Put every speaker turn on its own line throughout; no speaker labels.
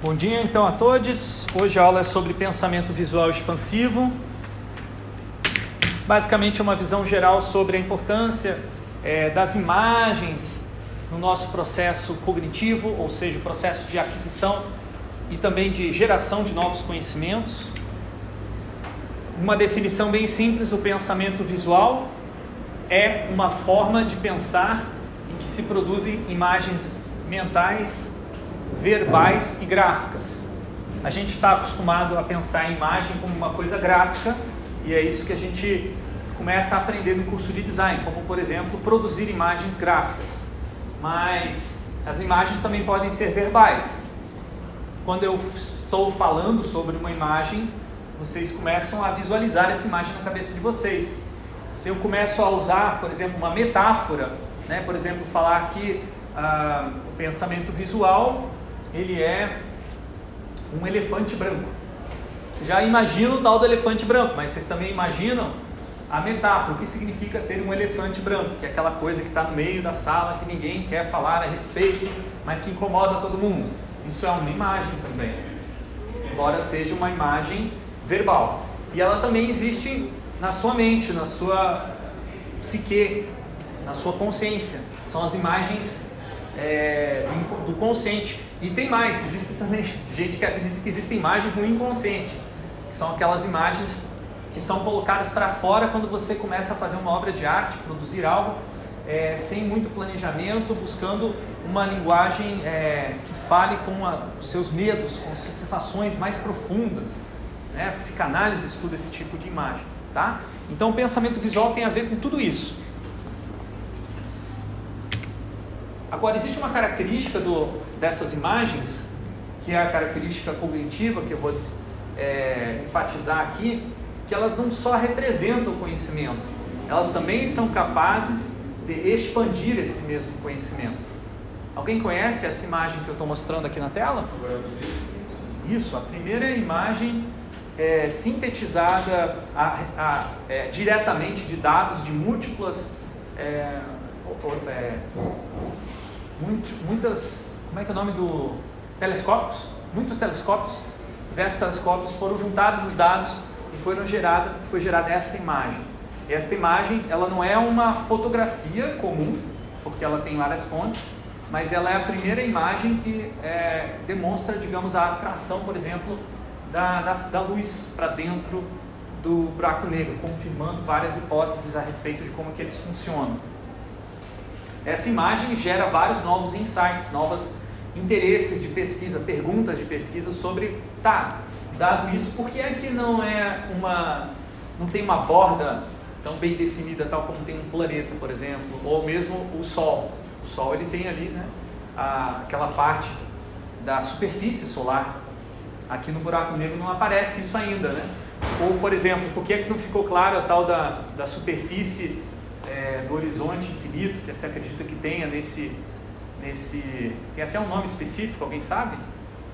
Bom dia então a todos. Hoje a aula é sobre pensamento visual expansivo. Basicamente é uma visão geral sobre a importância é, das imagens no nosso processo cognitivo, ou seja, o processo de aquisição e também de geração de novos conhecimentos. Uma definição bem simples: o pensamento visual é uma forma de pensar em que se produzem imagens mentais, verbais e gráficas. A gente está acostumado a pensar em imagem como uma coisa gráfica e é isso que a gente começa a aprender no curso de design, como por exemplo produzir imagens gráficas. Mas as imagens também podem ser verbais. Quando eu estou falando sobre uma imagem, vocês começam a visualizar essa imagem na cabeça de vocês. Se eu começo a usar, por exemplo, uma metáfora, né, por exemplo, falar que ah, o pensamento visual ele é um elefante branco. Vocês já imaginam o tal do elefante branco, mas vocês também imaginam a metáfora, o que significa ter um elefante branco, que é aquela coisa que está no meio da sala que ninguém quer falar a respeito, mas que incomoda todo mundo. Isso é uma imagem também, embora seja uma imagem verbal. E ela também existe na sua mente, na sua psique, na sua consciência. São as imagens é, do consciente. E tem mais, existe também gente que acredita que existem imagens no inconsciente, que são aquelas imagens que são colocadas para fora quando você começa a fazer uma obra de arte, produzir algo é, sem muito planejamento, buscando uma linguagem é, que fale com a, os seus medos, com as suas sensações mais profundas. Né? A psicanálise estuda esse tipo de imagem. Tá? Então, o pensamento visual tem a ver com tudo isso. Agora, existe uma característica do, dessas imagens, que é a característica cognitiva, que eu vou é, enfatizar aqui, que elas não só representam o conhecimento, elas também são capazes de expandir esse mesmo conhecimento. Alguém conhece essa imagem que eu estou mostrando aqui na tela? Isso, a primeira imagem é sintetizada a, a, é, diretamente de dados de múltiplas, é, é, muitas, como é que é o nome do telescópios? Muitos telescópios, diversos telescópios foram juntados os dados e foram gerada, foi gerada esta imagem. Esta imagem, ela não é uma fotografia comum, porque ela tem várias fontes, mas ela é a primeira imagem que é, demonstra, digamos, a atração, por exemplo, da, da, da luz para dentro do buraco negro, confirmando várias hipóteses a respeito de como que eles funcionam. Essa imagem gera vários novos insights, novos interesses de pesquisa, perguntas de pesquisa sobre, tá, dado isso, por que é que não é uma, não tem uma borda tão bem definida, tal como tem um planeta, por exemplo, ou mesmo o Sol. O Sol ele tem ali, né, a, aquela parte da superfície solar Aqui no buraco negro não aparece isso ainda, né? Ou, por exemplo, por que, é que não ficou claro a tal da, da superfície é, do horizonte infinito que você acredita que tenha nesse, nesse... Tem até um nome específico, alguém sabe?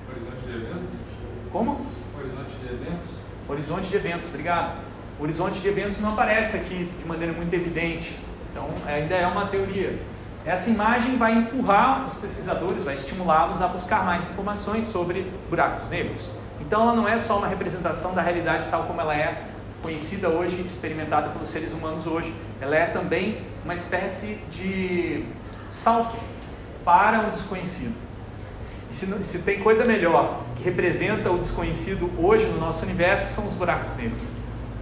Horizonte de eventos?
Como?
Horizonte de eventos.
Horizonte de eventos, obrigado. O horizonte de eventos não aparece aqui de maneira muito evidente. Então, ainda é uma teoria. Essa imagem vai empurrar os pesquisadores, vai estimulá-los a buscar mais informações sobre buracos negros. Então ela não é só uma representação da realidade tal como ela é conhecida hoje, experimentada pelos seres humanos hoje. Ela é também uma espécie de salto para o desconhecido. E se, se tem coisa melhor que representa o desconhecido hoje no nosso universo, são os buracos negros.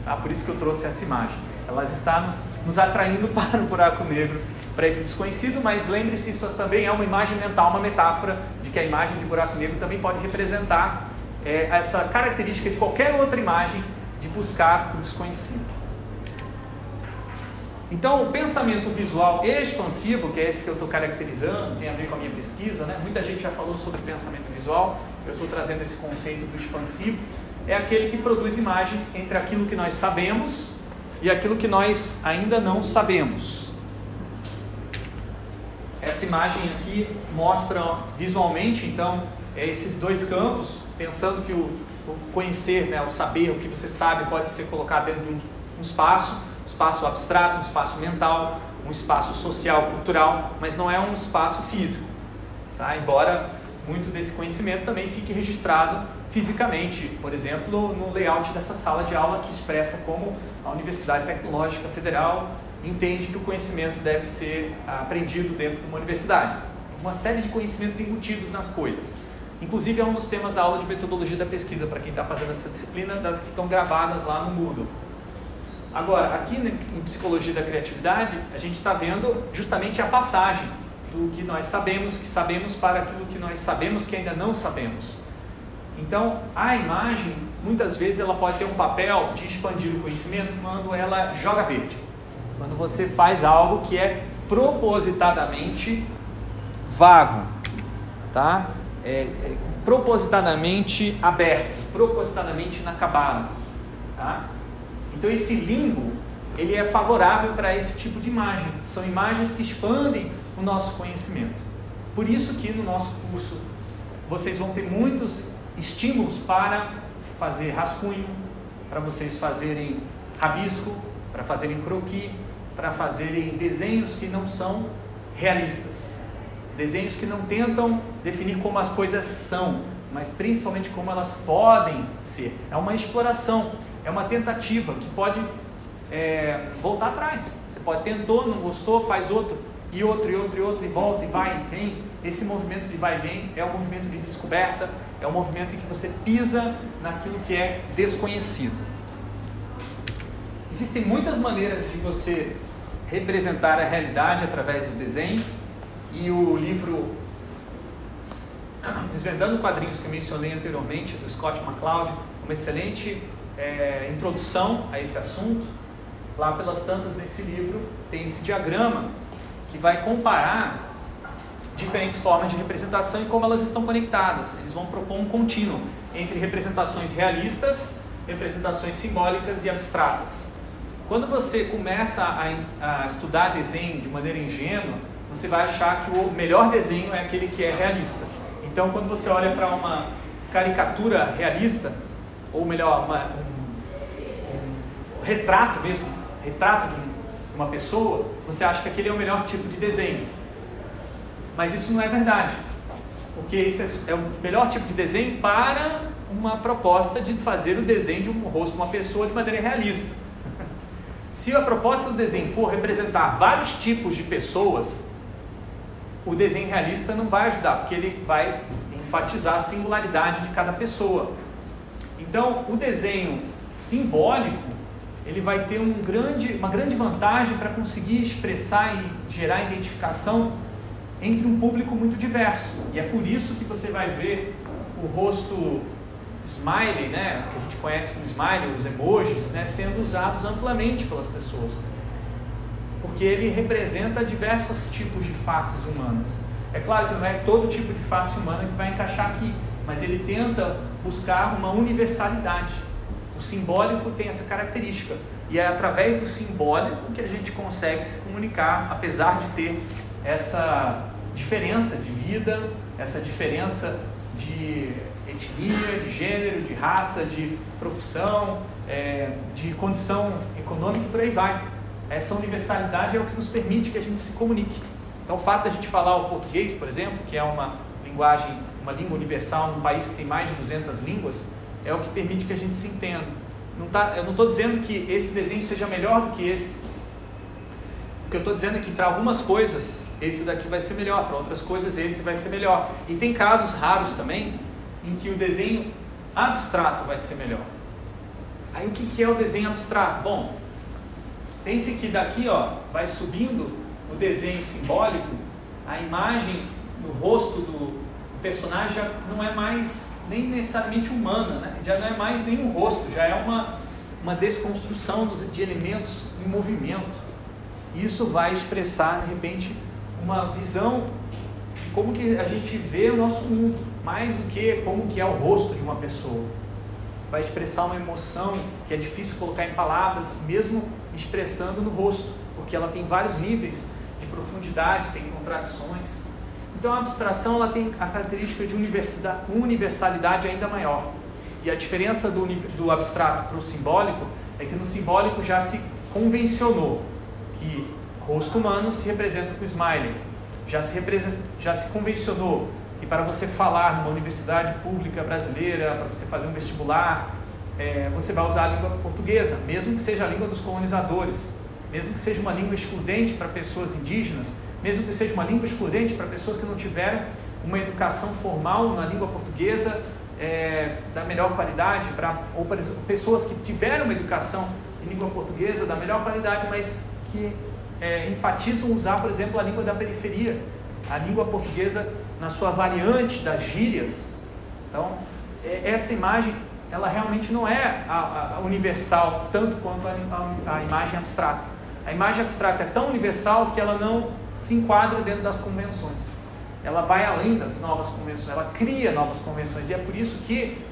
Tá? Por isso que eu trouxe essa imagem. Ela está nos atraindo para o buraco negro para esse desconhecido, mas lembre-se, isso também é uma imagem mental, uma metáfora de que a imagem de buraco negro também pode representar é, essa característica de qualquer outra imagem de buscar o desconhecido. Então, o pensamento visual expansivo, que é esse que eu estou caracterizando, tem a ver com a minha pesquisa, né? muita gente já falou sobre pensamento visual, eu estou trazendo esse conceito do expansivo, é aquele que produz imagens entre aquilo que nós sabemos e aquilo que nós ainda não sabemos. Essa imagem aqui mostra visualmente, então, é esses dois campos, pensando que o, o, conhecer, né, o saber, o que você sabe pode ser colocado dentro de um, um espaço, um espaço abstrato, um espaço mental, um espaço social, cultural, mas não é um espaço físico. Tá? Embora muito desse conhecimento também fique registrado fisicamente, por exemplo, no layout dessa sala de aula que expressa como a Universidade Tecnológica Federal entende que o conhecimento deve ser aprendido dentro de uma universidade. Uma série de conhecimentos embutidos nas coisas. Inclusive é um dos temas da aula de metodologia da pesquisa para quem está fazendo essa disciplina, das que estão gravadas lá no Moodle. Agora, aqui em psicologia da criatividade, a gente está vendo justamente a passagem do que nós sabemos que sabemos para aquilo que nós sabemos que ainda não sabemos. Então, a imagem, muitas vezes, ela pode ter um papel de expandir o conhecimento quando ela joga verde. Quando você faz algo que é propositadamente vago, tá? É, é propositadamente aberto, propositadamente inacabado, tá? Então esse limbo, ele é favorável para esse tipo de imagem. São imagens que expandem o nosso conhecimento. Por isso que no nosso curso vocês vão ter muitos estímulos para fazer rascunho, para vocês fazerem rabisco, para fazerem croquis, para fazerem desenhos que não são realistas. Desenhos que não tentam definir como as coisas são, mas principalmente como elas podem ser. É uma exploração é uma tentativa que pode é, voltar atrás. Você pode tentou, não gostou, faz outro, e outro, e outro, e outro, e volta, e vai, e vem. Esse movimento de vai e vem é um movimento de descoberta, é um movimento em que você pisa naquilo que é desconhecido. Existem muitas maneiras de você representar a realidade através do desenho, e o livro Desvendando Quadrinhos que mencionei anteriormente, do Scott McCloud, uma excelente é, introdução a esse assunto, lá pelas tantas nesse livro tem esse diagrama que vai comparar diferentes formas de representação e como elas estão conectadas. Eles vão propor um contínuo entre representações realistas, representações simbólicas e abstratas. Quando você começa a, a estudar desenho de maneira ingênua, você vai achar que o melhor desenho é aquele que é realista. Então, quando você olha para uma caricatura realista, ou melhor, uma, um, um, retrato mesmo, retrato de uma pessoa, você acha que aquele é o melhor tipo de desenho. Mas isso não é verdade, porque esse é o melhor tipo de desenho para uma proposta de fazer o desenho de um rosto de uma pessoa de maneira realista. Se a proposta do desenho for representar vários tipos de pessoas, o desenho realista não vai ajudar, porque ele vai enfatizar a singularidade de cada pessoa. Então, o desenho simbólico, ele vai ter um grande, uma grande vantagem para conseguir expressar e gerar identificação entre um público muito diverso. E é por isso que você vai ver o rosto smiley, né, que a gente conhece como smiley, os emojis, né, sendo usados amplamente pelas pessoas. Porque ele representa diversos tipos de faces humanas. É claro que não é todo tipo de face humana que vai encaixar aqui, mas ele tenta buscar uma universalidade. O simbólico tem essa característica e é através do simbólico que a gente consegue se comunicar, apesar de ter essa diferença de vida, essa diferença de etnia, de gênero, de raça, de profissão, é, de condição econômica e por aí vai. Essa universalidade é o que nos permite que a gente se comunique. Então, o fato da gente falar o português, por exemplo, que é uma linguagem uma língua universal num país que tem mais de 200 línguas, é o que permite que a gente se entenda. Não tá, eu não estou dizendo que esse desenho seja melhor do que esse. O que eu estou dizendo é que para algumas coisas esse daqui vai ser melhor, para outras coisas esse vai ser melhor. E tem casos raros também em que o desenho abstrato vai ser melhor. Aí o que, que é o desenho abstrato? Bom, pense que daqui ó, vai subindo o desenho simbólico, a imagem no rosto do, personagem já não é mais nem necessariamente humana, né? já não é mais nem um rosto, já é uma, uma desconstrução dos, de elementos em movimento. Isso vai expressar, de repente, uma visão de como que a gente vê o nosso mundo, mais do que como que é o rosto de uma pessoa. Vai expressar uma emoção que é difícil colocar em palavras, mesmo expressando no rosto, porque ela tem vários níveis de profundidade, tem contradições. Então a abstração ela tem a característica de universalidade ainda maior. E a diferença do, do abstrato para o simbólico é que no simbólico já se convencionou que rosto humano se representa com smiley. Já se, já se convencionou e para você falar numa universidade pública brasileira, para você fazer um vestibular, é, você vai usar a língua portuguesa, mesmo que seja a língua dos colonizadores, mesmo que seja uma língua excludente para pessoas indígenas, mesmo que seja uma língua excludente para pessoas que não tiveram uma educação formal na língua portuguesa é, da melhor qualidade, pra, ou para pessoas que tiveram uma educação em língua portuguesa da melhor qualidade, mas que é, enfatizam usar, por exemplo, a língua da periferia, a língua portuguesa na sua variante das gírias. Então, é, essa imagem, ela realmente não é a, a universal tanto quanto a, a, imagem abstrata. A imagem abstrata é tão universal que ela não se enquadra dentro das convenções. Ela vai além das novas convenções, ela cria novas convenções. E é por isso que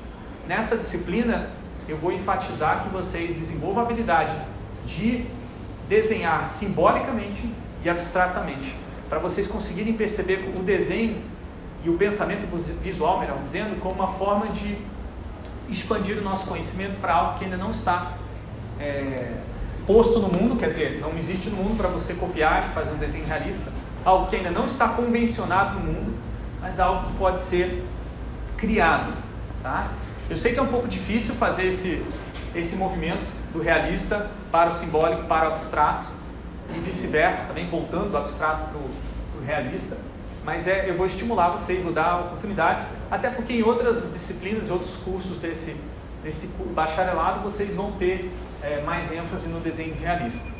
nessa disciplina eu vou enfatizar que vocês desenvolvam a habilidade de desenhar simbolicamente e abstratamente, para vocês conseguirem perceber o desenho e o pensamento visual, melhor dizendo, como uma forma de expandir o nosso conhecimento para algo que ainda não está é, posto no mundo, quer dizer, não existe no mundo para você copiar e fazer um desenho realista, algo que ainda não está convencionado no mundo, mas algo que pode ser criado, tá? Eu sei que é um pouco difícil fazer esse, esse movimento do realista para o simbólico, para o abstrato, e vice-versa, também voltando do abstrato para o realista, mas é, eu vou estimular vocês, vou dar oportunidades, até porque em outras disciplinas, outros cursos desse, desse bacharelado, vocês vão ter é, mais ênfase no desenho realista,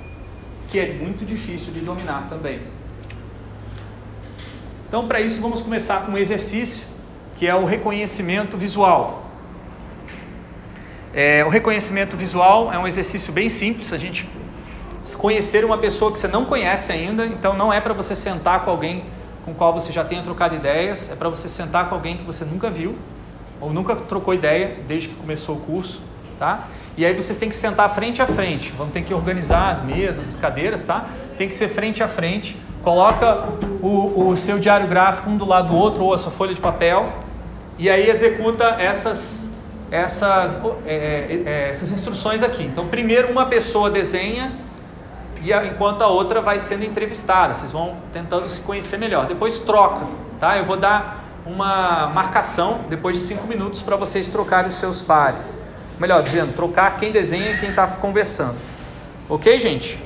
que é muito difícil de dominar também. Então, para isso, vamos começar com um exercício que é o reconhecimento visual. É, o reconhecimento visual é um exercício bem simples. A gente conhecer uma pessoa que você não conhece ainda, então não é para você sentar com alguém com qual você já tenha trocado ideias, é para você sentar com alguém que você nunca viu ou nunca trocou ideia desde que começou o curso, tá? E aí vocês têm que sentar frente a frente, vão ter que organizar as mesas, as cadeiras, tá? Tem que ser frente a frente. Coloca o, o seu diário gráfico um do lado do outro ou a sua folha de papel e aí executa essas essas, é, é, é, essas instruções aqui. Então, primeiro uma pessoa desenha e a, enquanto a outra vai sendo entrevistada. Vocês vão tentando se conhecer melhor. Depois troca, tá? Eu vou dar uma marcação depois de cinco minutos para vocês trocarem os seus pares. Melhor dizendo, trocar quem desenha e quem está conversando. Ok, gente?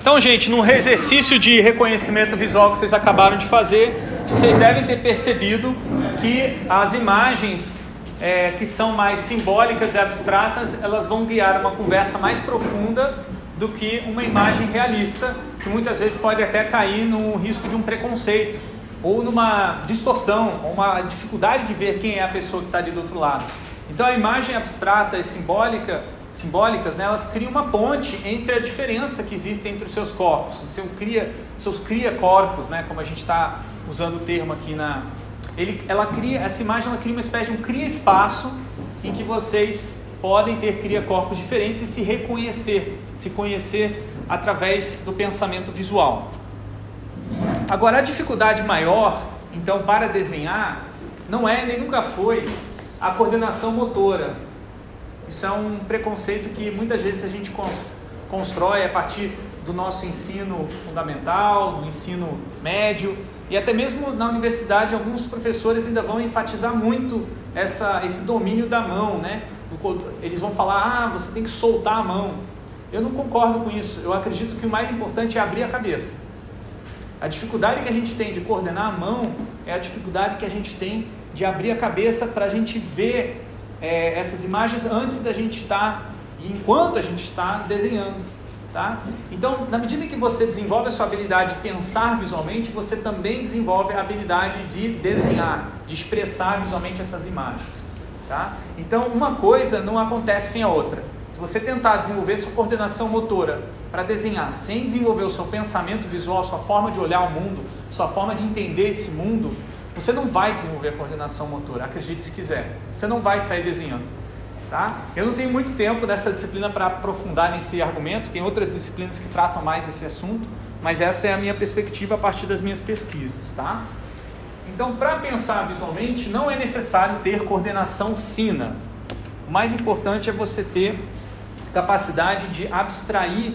Então, gente, no exercício de reconhecimento visual que vocês acabaram de fazer, vocês devem ter percebido que as imagens é, que são mais simbólicas e abstratas, elas vão guiar uma conversa mais profunda do que uma imagem realista, que muitas vezes pode até cair no risco de um preconceito, ou numa distorção, ou uma dificuldade de ver quem é a pessoa que está ali do outro lado. Então a imagem abstrata e simbólica, simbólicas, né, elas criam uma ponte entre a diferença que existe entre os seus corpos, seu cria, seus cria corpos, né, como a gente está usando o termo aqui na, ele, ela cria, essa imagem ela cria uma espécie de um cria espaço em que vocês podem ter cria corpos diferentes e se reconhecer, se conhecer através do pensamento visual. Agora a dificuldade maior, então, para desenhar, não é nem nunca foi a coordenação motora. Isso é um preconceito que muitas vezes a gente constrói a partir do nosso ensino fundamental, do ensino médio, e até mesmo na universidade, alguns professores ainda vão enfatizar muito essa, esse domínio da mão, né? Eles vão falar, ah, você tem que soltar a mão. Eu não concordo com isso. Eu acredito que o mais importante é abrir a cabeça. A dificuldade que a gente tem de coordenar a mão é a dificuldade que a gente tem de abrir a cabeça para a gente ver é, essas imagens antes da gente estar tá, e enquanto a gente está desenhando. Tá? Então, na medida que você desenvolve a sua habilidade de pensar visualmente, você também desenvolve a habilidade de desenhar, de expressar visualmente essas imagens. Tá? Então, uma coisa não acontece sem a outra. Se você tentar desenvolver sua coordenação motora para desenhar sem desenvolver o seu pensamento visual, sua forma de olhar o mundo, sua forma de entender esse mundo, você não vai desenvolver a coordenação motora, acredite se quiser. Você não vai sair desenhando. Tá? Eu não tenho muito tempo nessa disciplina para aprofundar nesse argumento, tem outras disciplinas que tratam mais desse assunto, mas essa é a minha perspectiva a partir das minhas pesquisas. Tá? Então, para pensar visualmente, não é necessário ter coordenação fina. O mais importante é você ter capacidade de abstrair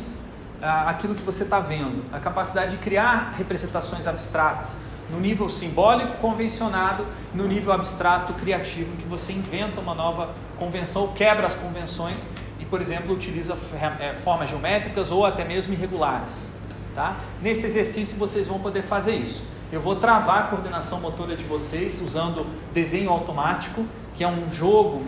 ah, aquilo que você está vendo, a capacidade de criar representações abstratas, no nível simbólico convencionado, no nível abstrato criativo, que você inventa uma nova convenção, quebra as convenções e, por exemplo, utiliza é, formas geométricas ou até mesmo irregulares. Tá? Nesse exercício vocês vão poder fazer isso. Eu vou travar a coordenação motora de vocês usando desenho automático, que é um jogo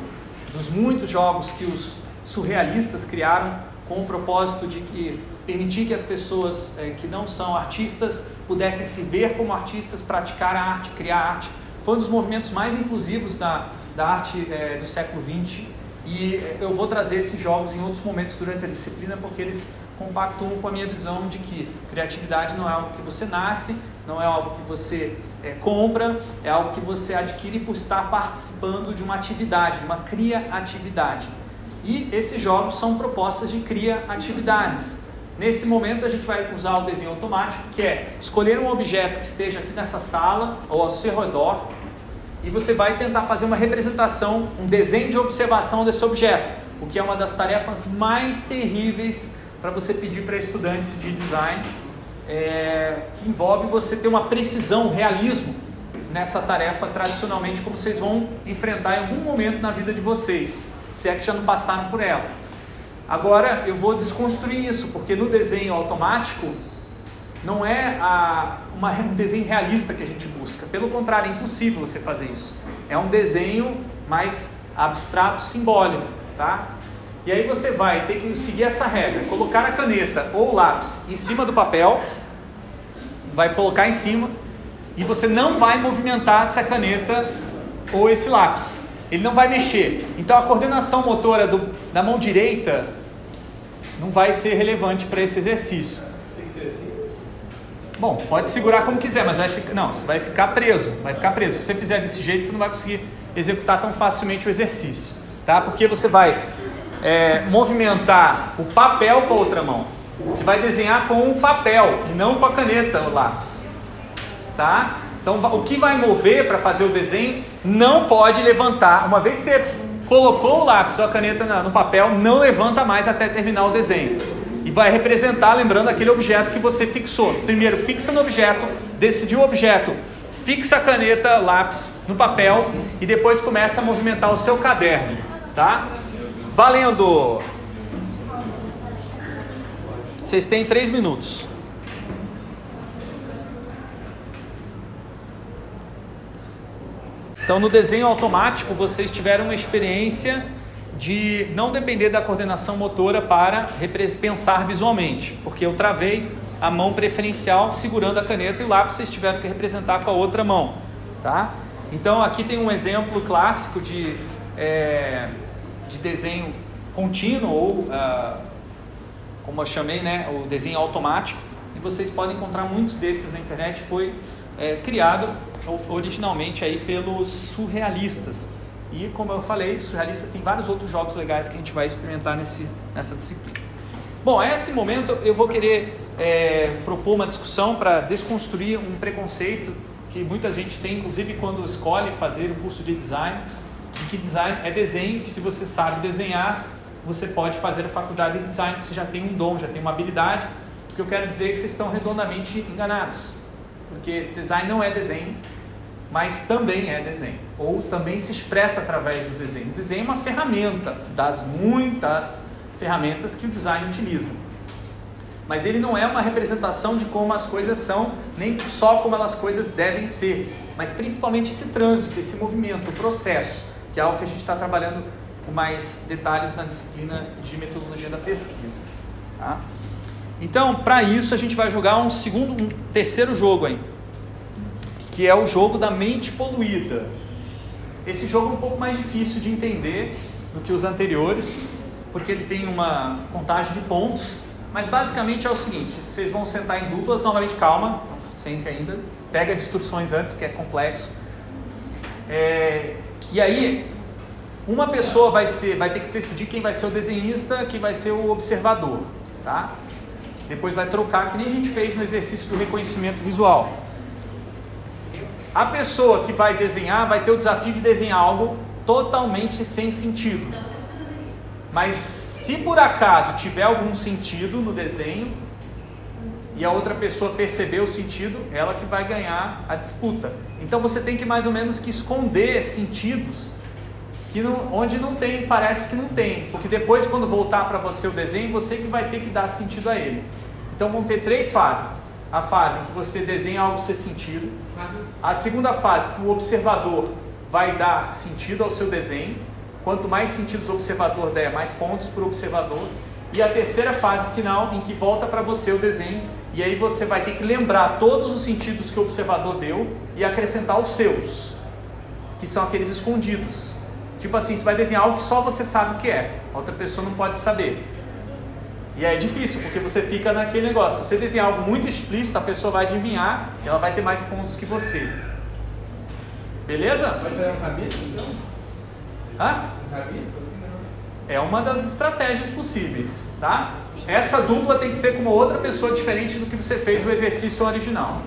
dos muitos jogos que os surrealistas criaram com o propósito de que permitir que as pessoas é, que não são artistas pudessem se ver como artistas, praticar a arte, criar arte. Foi um dos movimentos mais inclusivos da, da arte é, do século XX e é, eu vou trazer esses jogos em outros momentos durante a disciplina porque eles compactuam com a minha visão de que criatividade não é algo que você nasce, não é algo que você é, compra, é algo que você adquire por estar participando de uma atividade, de uma criatividade. E esses jogos são propostas de criatividades. Nesse momento a gente vai usar o desenho automático, que é escolher um objeto que esteja aqui nessa sala ou ao seu redor e você vai tentar fazer uma representação, um desenho de observação desse objeto, o que é uma das tarefas mais terríveis para você pedir para estudantes de design, é, que envolve você ter uma precisão, um realismo nessa tarefa tradicionalmente como vocês vão enfrentar em algum momento na vida de vocês, se é que já não passaram por ela. Agora eu vou desconstruir isso, porque no desenho automático não é a, uma, um desenho realista que a gente busca. Pelo contrário, é impossível você fazer isso. É um desenho mais abstrato, simbólico, tá? E aí você vai ter que seguir essa regra, colocar a caneta ou o lápis em cima do papel, vai colocar em cima e você não vai movimentar essa caneta ou esse lápis. Ele não vai mexer. Então a coordenação motora do, da mão direita não vai ser relevante para esse exercício. Tem que ser assim? Bom, pode segurar como quiser, mas vai ficar, não, você vai ficar preso, vai ficar preso. Se você fizer desse jeito, você não vai conseguir executar tão facilmente o exercício, tá? Porque você vai é, movimentar o papel com a outra mão. Você vai desenhar com o papel e não com a caneta, o lápis, tá? Então, o que vai mover para fazer o desenho não pode levantar. Uma vez que você colocou o lápis ou a caneta no papel, não levanta mais até terminar o desenho. E vai representar, lembrando, aquele objeto que você fixou. Primeiro, fixa no objeto, decidiu o objeto, fixa a caneta, lápis no papel e depois começa a movimentar o seu caderno, tá? Valendo! Vocês têm três minutos. Então, no desenho automático, vocês tiveram uma experiência de não depender da coordenação motora para pensar visualmente, porque eu travei a mão preferencial segurando a caneta e o lápis vocês tiveram que representar com a outra mão, tá? Então, aqui tem um exemplo clássico de, é, de desenho contínuo ou, ah, como eu chamei, né, o desenho automático, e vocês podem encontrar muitos desses na internet, foi é, criado originalmente aí pelos surrealistas. E como eu falei, surrealista tem vários outros jogos legais que a gente vai experimentar nesse, nessa disciplina. Bom, a esse momento eu vou querer é, propor uma discussão para desconstruir um preconceito que muita gente tem, inclusive quando escolhe fazer o curso de design, que design é desenho, que se você sabe desenhar, você pode fazer a faculdade de design, você já tem um dom, já tem uma habilidade. O que eu quero dizer é que vocês estão redondamente enganados, porque design não é desenho, mas também é desenho, ou também se expressa através do desenho. O desenho é uma ferramenta das muitas ferramentas que o design utiliza. Mas ele não é uma representação de como as coisas são, nem só como as coisas devem ser, mas principalmente esse trânsito, esse movimento, o processo, que é algo que a gente está trabalhando com mais detalhes na disciplina de metodologia da pesquisa. Tá? Então, para isso, a gente vai jogar um segundo, um terceiro jogo aí que é o jogo da mente poluída. Esse jogo é um pouco mais difícil de entender do que os anteriores, porque ele tem uma contagem de pontos, mas basicamente é o seguinte: vocês vão sentar em duplas, novamente calma, não sente ainda, pega as instruções antes, porque é complexo. É, e aí, uma pessoa vai ser, vai ter que decidir quem vai ser o desenhista, quem vai ser o observador, tá? Depois vai trocar, que nem a gente fez no exercício do reconhecimento visual. A pessoa que vai desenhar vai ter o desafio de desenhar algo totalmente sem sentido. Mas se por acaso tiver algum sentido no desenho, e a outra pessoa perceber o sentido, ela que vai ganhar a disputa. Então você tem que mais ou menos que esconder sentidos que não, onde não tem, parece que não tem, porque depois quando voltar para você o desenho, você que vai ter que dar sentido a ele. Então vão ter três fases. A fase em que você desenha algo ser sentido, a segunda fase que o observador vai dar sentido ao seu desenho. Quanto mais sentidos o observador der, mais pontos para o observador. E a terceira fase final em que volta para você o desenho e aí você vai ter que lembrar todos os sentidos que o observador deu e acrescentar os seus, que são aqueles escondidos. Tipo assim, você vai desenhar algo que só você sabe o que é, a outra pessoa não pode saber. E aí é difícil, porque você fica naquele negócio. Se você desenhar algo muito explícito, a pessoa vai adivinhar e ela vai ter mais pontos que você. Beleza?
Vai fazer um rabisco então?
Hã?
Um rabisco assim, não?
É uma das estratégias possíveis, tá?
Sim.
Essa dupla tem que ser com uma outra pessoa diferente do que você fez no exercício original.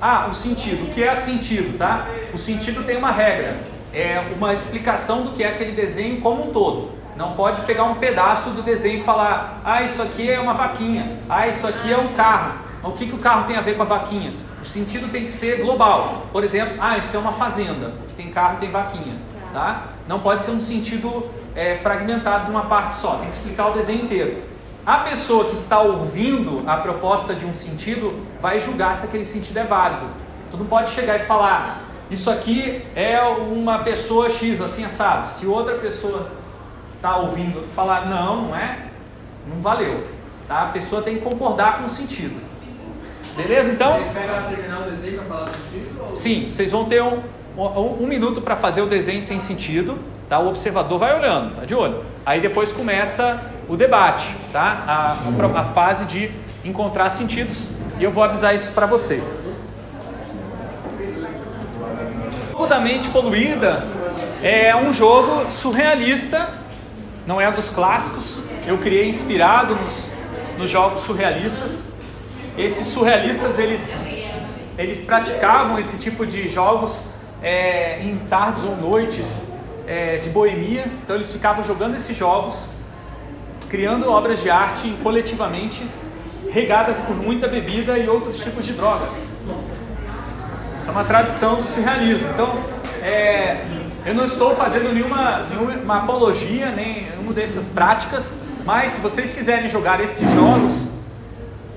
Ah, o sentido. O que é sentido, tá? O sentido tem uma regra. É uma explicação do que é aquele desenho como um todo. Não pode pegar um pedaço do desenho e falar, ah, isso aqui é uma vaquinha, ah, isso aqui é um carro. O que, que o carro tem a ver com a vaquinha? O sentido tem que ser global. Por exemplo, ah, isso é uma fazenda, porque tem carro tem vaquinha. Tá? Não pode ser um sentido é, fragmentado de uma parte só, tem que explicar o desenho inteiro. A pessoa que está ouvindo a proposta de um sentido vai julgar se aquele sentido é válido. Tu não pode chegar e falar, isso aqui é uma pessoa X, assim, sabe? Se outra pessoa está ouvindo falar, não, não é, não valeu. Tá? A pessoa tem que concordar com o sentido. Beleza? Então,
Você espera ela terminar o desenho pra falar do sentido? Ou...
sim, vocês vão ter um, um, um minuto para fazer o desenho sem sentido. Tá? O observador vai olhando, tá de olho. Aí depois começa o debate, tá? a, a fase de encontrar sentidos. E eu vou avisar isso para vocês. O jogo da mente poluída é um jogo surrealista, não é dos clássicos. Eu criei inspirado nos, nos jogos surrealistas. Esses surrealistas eles eles praticavam esse tipo de jogos é, em tardes ou noites é, de boemia. Então eles ficavam jogando esses jogos, criando obras de arte coletivamente, regadas por muita bebida e outros tipos de drogas. Isso é uma tradição do surrealismo. Então, é, eu não estou fazendo nenhuma, nenhuma apologia, nem nenhuma dessas práticas, mas se vocês quiserem jogar estes jogos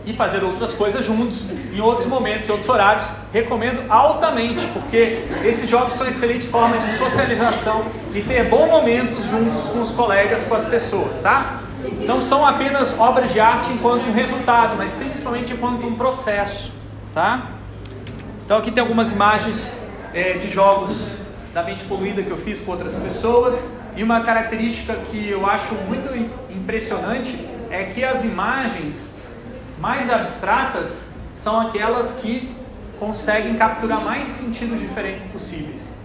e fazer outras coisas juntos, em outros momentos, em outros horários, recomendo altamente, porque esses jogos são excelentes formas de socialização e ter bons momentos juntos com os colegas, com as pessoas, tá? Não são apenas obras de arte enquanto um resultado, mas principalmente enquanto um processo, tá? Então aqui tem algumas imagens é, de jogos da mente poluída que eu fiz com outras pessoas e uma característica que eu acho muito im- impressionante é que as imagens mais abstratas são aquelas que conseguem capturar mais sentidos diferentes possíveis.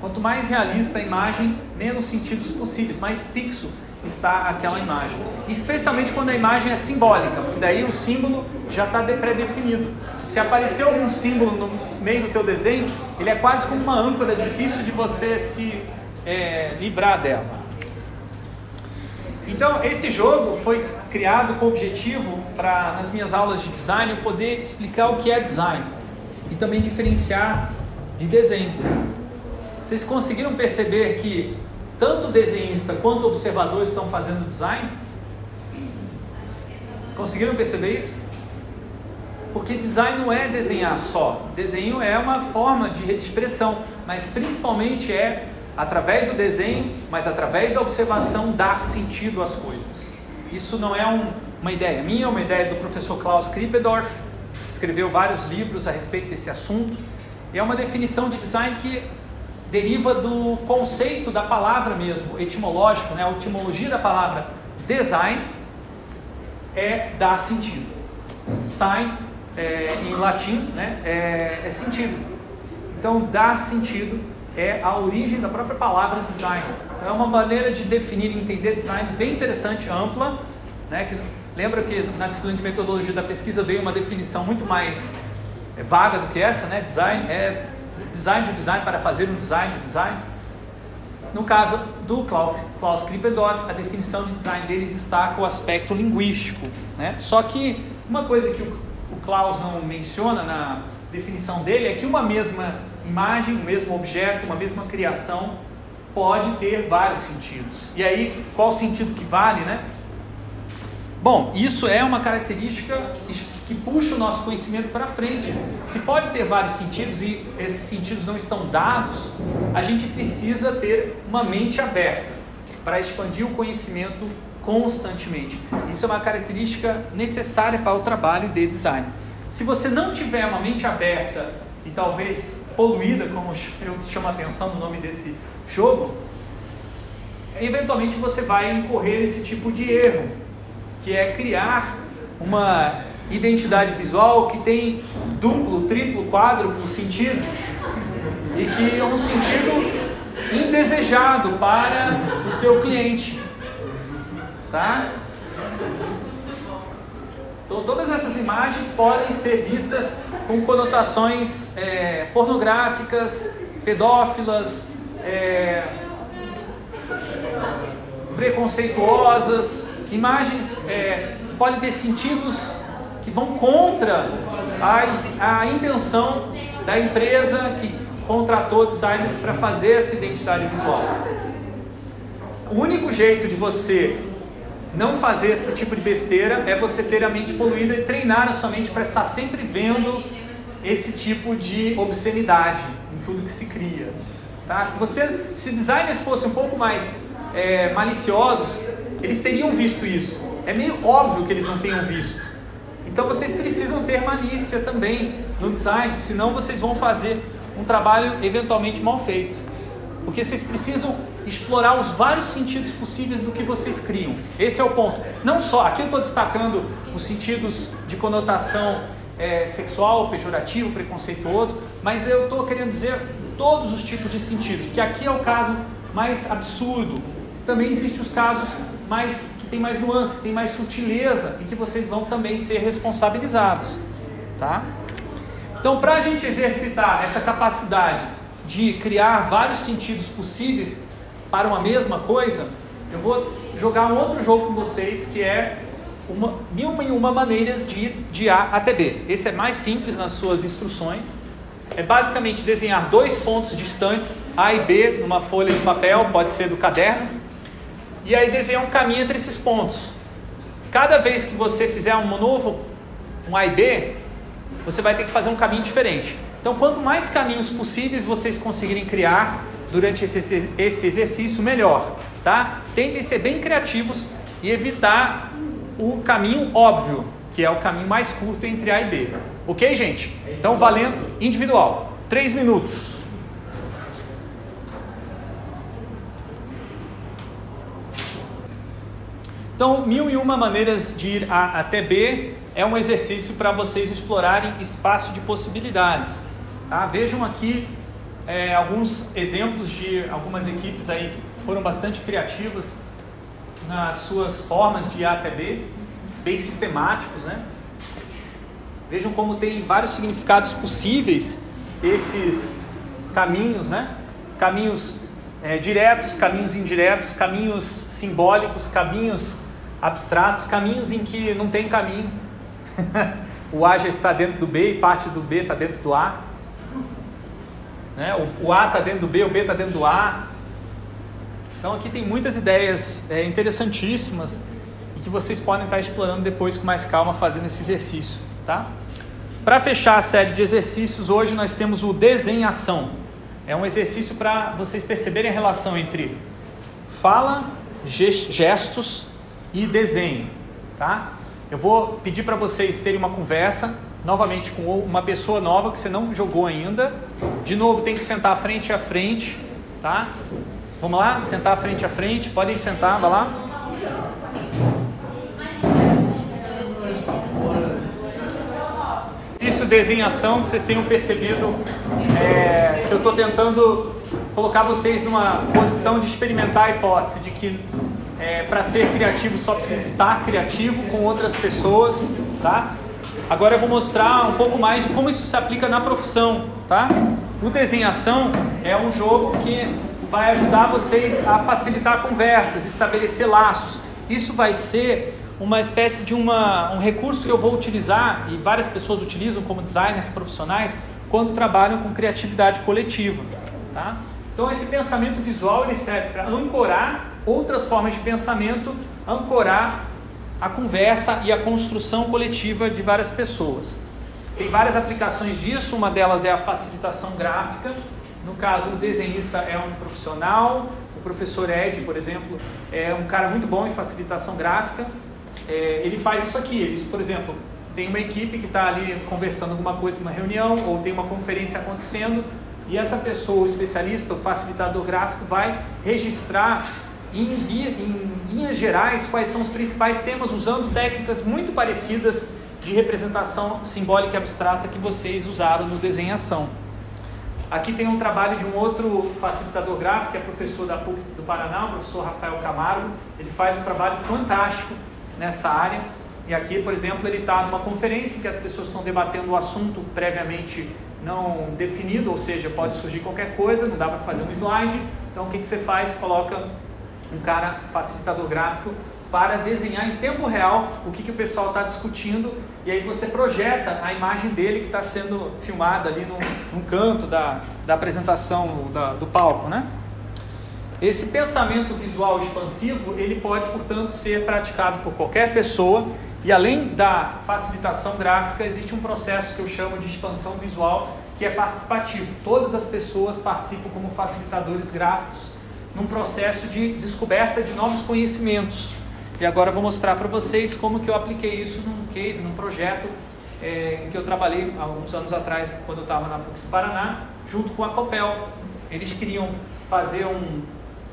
Quanto mais realista a imagem, menos sentidos possíveis, mais fixo está aquela imagem. Especialmente quando a imagem é simbólica, porque daí o símbolo já está de- pré-definido. Se aparecer algum símbolo no meio do teu desenho, ele é quase como uma âncora, difícil de você se é, livrar dela. Então, esse jogo foi criado com o objetivo para, nas minhas aulas de design, eu poder explicar o que é design e também diferenciar de desenho. Vocês conseguiram perceber que tanto o desenhista quanto o observador estão fazendo design? Conseguiram perceber isso? Porque design não é desenhar só. Desenho é uma forma de expressão, mas principalmente é através do desenho, mas através da observação dar sentido às coisas. Isso não é um- uma ideia minha, é uma ideia do professor Klaus Krippendorf, que escreveu vários livros a respeito desse assunto. E é uma definição de design que deriva do conceito da palavra mesmo, etimológico, né? a etimologia da palavra design é dar sentido. Sign, é, em latim, né, é, é sentido. Então, dar sentido é a origem da própria palavra design. Então, é uma maneira de definir e entender design bem interessante, ampla. Né, que, lembra que na disciplina de metodologia da pesquisa eu dei uma definição muito mais é, vaga do que essa, né? Design é design de design para fazer um design de design. no caso do Klaus, Klaus Krippendorf, a definição de design dele destaca o aspecto linguístico. Né? Só que uma coisa que o, o Klaus não menciona na definição dele é que uma mesma imagem, um mesmo objeto, uma mesma criação pode ter vários sentidos. E aí, qual o sentido que vale, né? Bom, isso é uma característica que puxa o nosso conhecimento para frente. Se pode ter vários sentidos e esses sentidos não estão dados, a gente precisa ter uma mente aberta para expandir o conhecimento constantemente. Isso é uma característica necessária para o trabalho de design. Se você não tiver uma mente aberta e talvez poluída, como eu chamo a atenção no nome desse jogo, eventualmente você vai incorrer esse tipo de erro, que é criar uma identidade visual que tem duplo, triplo, quádruplo sentido e que é um sentido indesejado para o seu cliente, tá? Então, todas essas imagens podem ser vistas com conotações é, pornográficas, pedófilas, é, preconceituosas, imagens é, que podem ter sentidos que vão contra a, a intenção da empresa que contratou designers para fazer essa identidade visual. O único jeito de você não fazer esse tipo de besteira é você ter a mente poluída e treinar a sua mente para estar sempre vendo esse tipo de obscenidade em tudo que se cria. Tá? Se você, se designers fossem um pouco mais é, maliciosos, eles teriam visto isso. É meio óbvio que eles não tenham visto. Então vocês precisam ter malícia também no design, senão vocês vão fazer um trabalho eventualmente mal feito. Porque vocês precisam explorar os vários sentidos possíveis do que vocês criam. Esse é o ponto. Não só, aqui eu estou destacando os sentidos de conotação é, sexual, pejorativo, preconceituoso, mas eu estou querendo dizer todos os tipos de sentidos, porque aqui é o caso mais absurdo. Também existem os casos mais tem mais nuance, que tem mais sutileza e que vocês vão também ser responsabilizados, tá? Então, para a gente exercitar essa capacidade de criar vários sentidos possíveis para uma mesma coisa, eu vou jogar um outro jogo com vocês que é uma, mil e uma maneiras de ir de A até B. Esse é mais simples nas suas instruções. É basicamente desenhar dois pontos distantes, A e B, numa folha de papel, pode ser do caderno, e aí desenhar um caminho entre esses pontos. Cada vez que você fizer um novo, um A e B, você vai ter que fazer um caminho diferente. Então, quanto mais caminhos possíveis vocês conseguirem criar durante esse, esse exercício, melhor. Tá? Tentem ser bem criativos e evitar o caminho óbvio, que é o caminho mais curto entre A e B. Ok, gente? Então, valendo individual. Três minutos. Então, mil e uma maneiras de ir A até B é um exercício para vocês explorarem espaço de possibilidades. Tá? Vejam aqui é, alguns exemplos de algumas equipes aí que foram bastante criativas nas suas formas de A até B, bem sistemáticos, né? Vejam como tem vários significados possíveis esses caminhos, né? Caminhos é, diretos, caminhos indiretos, caminhos simbólicos, caminhos abstratos, caminhos em que não tem caminho. o A já está dentro do B e parte do B está dentro do A. Né? O, o A está dentro do B, o B está dentro do A. Então aqui tem muitas ideias é, interessantíssimas e que vocês podem estar explorando depois com mais calma fazendo esse exercício. Tá? Para fechar a série de exercícios, hoje nós temos o desenhação. É um exercício para vocês perceberem a relação entre fala, gestos e desenho, tá? Eu vou pedir para vocês terem uma conversa novamente com uma pessoa nova que você não jogou ainda. De novo, tem que sentar frente a frente, tá? Vamos lá? Sentar frente a frente. Podem sentar, vai lá. Isso, desenhação, vocês tenham percebido é, que eu estou tentando colocar vocês numa posição de experimentar a hipótese de que é, para ser criativo só precisa estar criativo com outras pessoas, tá? Agora eu vou mostrar um pouco mais de como isso se aplica na profissão, tá? O desenhação é um jogo que vai ajudar vocês a facilitar conversas, estabelecer laços. Isso vai ser uma espécie de uma, um recurso que eu vou utilizar e várias pessoas utilizam como designers profissionais quando trabalham com criatividade coletiva. Tá? Então esse pensamento visual ele serve para ancorar outras formas de pensamento, ancorar a conversa e a construção coletiva de várias pessoas. Tem várias aplicações disso, uma delas é a facilitação gráfica. No caso, o desenhista é um profissional, o professor Ed, por exemplo, é um cara muito bom em facilitação gráfica. É, ele faz isso aqui, ele, por exemplo, tem uma equipe que está ali conversando alguma coisa numa reunião ou tem uma conferência acontecendo e essa pessoa, o especialista, o facilitador gráfico, vai registrar em, em linhas gerais quais são os principais temas usando técnicas muito parecidas de representação simbólica e abstrata que vocês usaram no desenhação. Aqui tem um trabalho de um outro facilitador gráfico, que é professor da PUC do Paraná, o professor Rafael Camargo. Ele faz um trabalho fantástico nessa área. E aqui, por exemplo, ele está numa conferência em que as pessoas estão debatendo o assunto previamente não definido, ou seja, pode surgir qualquer coisa, não dá para fazer um slide. Então, o que, que você faz? Coloca um cara facilitador gráfico para desenhar em tempo real o que, que o pessoal está discutindo e aí você projeta a imagem dele que está sendo filmada ali no, no canto da, da apresentação da, do palco, né? Esse pensamento visual expansivo ele pode, portanto, ser praticado por qualquer pessoa e além da facilitação gráfica existe um processo que eu chamo de expansão visual que é participativo. Todas as pessoas participam como facilitadores gráficos num processo de descoberta de novos conhecimentos. E agora eu vou mostrar para vocês como que eu apliquei isso num case, num projeto é, que eu trabalhei há alguns anos atrás, quando eu estava na PUC do Paraná, junto com a Copel. Eles queriam fazer um,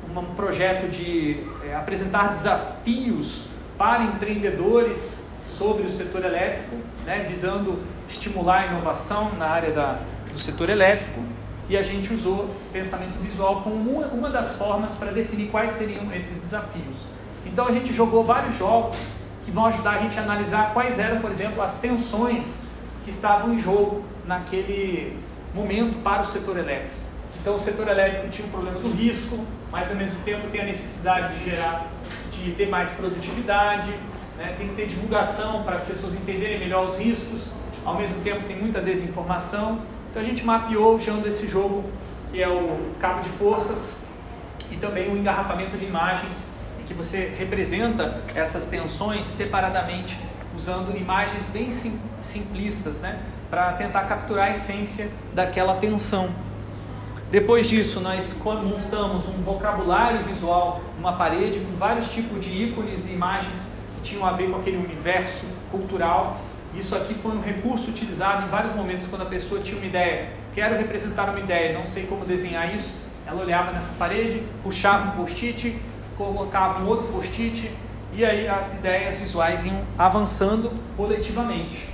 um projeto de é, apresentar desafios para empreendedores sobre o setor elétrico, né, visando estimular a inovação na área da, do setor elétrico. E a gente usou pensamento visual como uma, das formas para definir quais seriam esses desafios. Então a gente jogou vários jogos que vão ajudar a gente a analisar quais eram, por exemplo, as tensões que estavam em jogo naquele momento para o setor elétrico. Então o setor elétrico tinha um problema do risco, mas ao mesmo tempo tem a necessidade de gerar, de ter mais produtividade, né? tem que ter divulgação para as pessoas entenderem melhor os riscos, ao mesmo tempo tem muita desinformação. Então a gente mapeou usando esse jogo que é o cabo de forças e também o engarrafamento de imagens que você representa essas tensões separadamente, usando imagens bem sim, simplistas, né, para tentar capturar a essência daquela tensão. Depois disso, nós montamos um vocabulário visual, uma parede com vários tipos de ícones e imagens que tinham a ver com aquele universo cultural. Isso aqui foi um recurso utilizado em vários momentos quando a pessoa tinha uma ideia. Quero representar uma ideia, não sei como desenhar isso. Ela olhava nessa parede, puxava um post-it, colocava um outro post-it e aí as ideias visuais iam avançando coletivamente.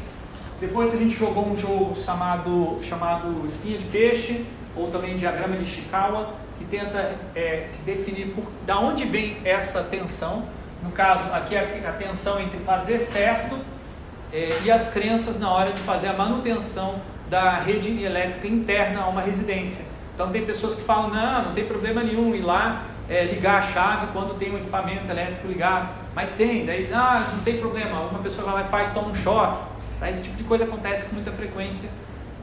Depois a gente jogou um jogo chamado, chamado Espinha de Peixe, ou também Diagrama de Ishikawa, que tenta é, definir por, da onde vem essa tensão. No caso, aqui a, a tensão entre fazer certo é, e as crenças na hora de fazer a manutenção da rede elétrica interna a uma residência. Então tem pessoas que falam, não, não tem problema nenhum ir lá é, ligar a chave quando tem um equipamento elétrico ligado. Mas tem, daí ah, não tem problema, uma pessoa vai lá e faz, toma um choque. Tá? Esse tipo de coisa acontece com muita frequência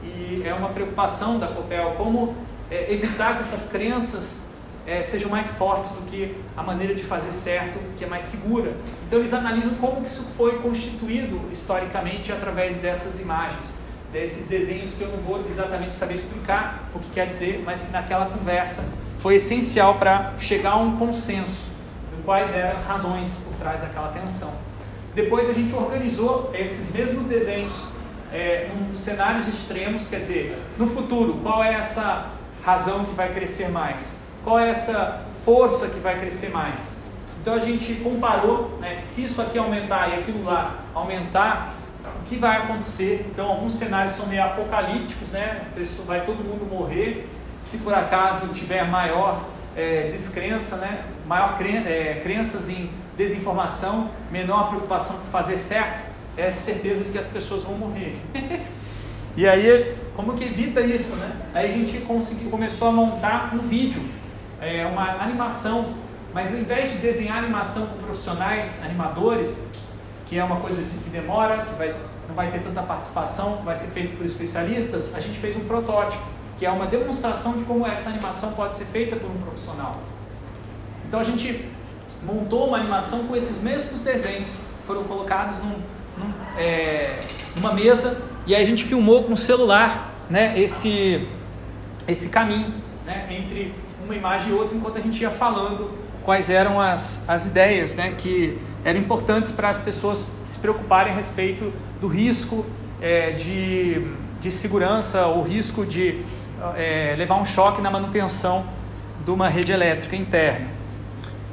e é uma preocupação da Copel como é, evitar que essas crenças é, sejam mais fortes do que a maneira de fazer certo, que é mais segura. Então eles analisam como isso foi constituído historicamente através dessas imagens, desses desenhos que eu não vou exatamente saber explicar o que quer dizer, mas que naquela conversa foi essencial para chegar a um consenso de quais eram as razões por trás daquela tensão. Depois a gente organizou esses mesmos desenhos é, em cenários extremos, quer dizer, no futuro, qual é essa razão que vai crescer mais? Qual é essa força que vai crescer mais? Então a gente comparou, né, se isso aqui aumentar e aquilo lá aumentar, o que vai acontecer? Então alguns cenários são meio apocalípticos, né? Vai todo mundo morrer se por acaso tiver maior é, descrença, né, maior cren é, crenças em desinformação, menor preocupação por fazer certo, é certeza de que as pessoas vão morrer. e aí, como que evita isso, né? Aí a gente conseguiu, começou a montar um vídeo é, uma animação, mas ao invés de desenhar animação com profissionais, animadores, que é uma coisa que demora, que vai, não vai ter tanta participação, vai ser feito por especialistas, a gente fez um protótipo, que é uma demonstração de como essa animação pode ser feita por um profissional. Então a gente montou uma animação com esses mesmos desenhos, foram colocados num, num, é, numa mesa e aí a gente filmou com o celular né, esse, esse caminho né, entre uma imagem e outra enquanto a gente ia falando quais eram as, as ideias né, que eram importantes para as pessoas se preocuparem a respeito do risco é, de, de segurança ou risco de é, levar um choque na manutenção de uma rede elétrica interna.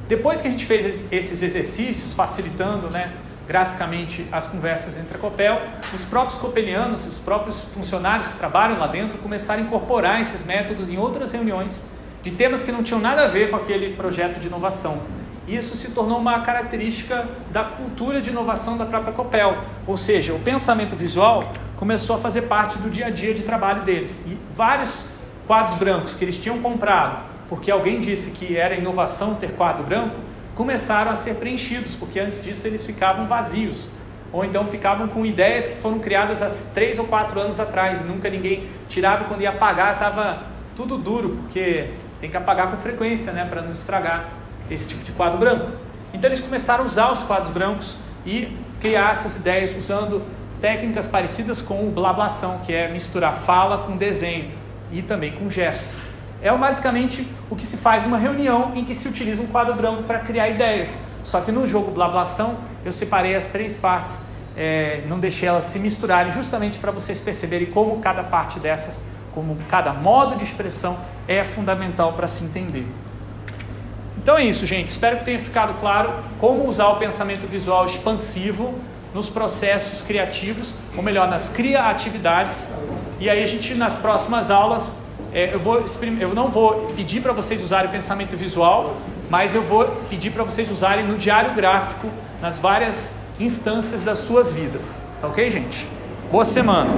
Depois que a gente fez esses exercícios, facilitando né, graficamente as conversas entre a Copel, os próprios copelianos, os próprios funcionários que trabalham lá dentro começaram a incorporar esses métodos em outras reuniões de temas que não tinham nada a ver com aquele projeto de inovação. Isso se tornou uma característica da cultura de inovação da própria Copel, ou seja, o pensamento visual começou a fazer parte do dia a dia de trabalho deles. E vários quadros brancos que eles tinham comprado, porque alguém disse que era inovação ter quadro branco, começaram a ser preenchidos, porque antes disso eles ficavam vazios. Ou então ficavam com ideias que foram criadas há três ou quatro anos atrás, nunca ninguém tirava quando ia apagar, estava tudo duro, porque tem que apagar com frequência, né, para não estragar esse tipo de quadro branco. Então eles começaram a usar os quadros brancos e criar essas ideias usando técnicas parecidas com o blablação, que é misturar fala com desenho e também com gesto. É basicamente o que se faz numa reunião em que se utiliza um quadro branco para criar ideias. Só que no jogo Blablação eu separei as três partes, é, não deixei elas se misturarem, justamente para vocês perceberem como cada parte dessas, como cada modo de expressão é fundamental para se entender. Então é isso, gente. Espero que tenha ficado claro como usar o pensamento visual expansivo nos processos criativos, ou melhor, nas criatividades. E aí a gente nas próximas aulas é, eu, vou, eu não vou pedir para vocês usarem o pensamento visual, mas eu vou pedir para vocês usarem no diário gráfico, nas várias instâncias das suas vidas. Tá ok, gente? Boa semana!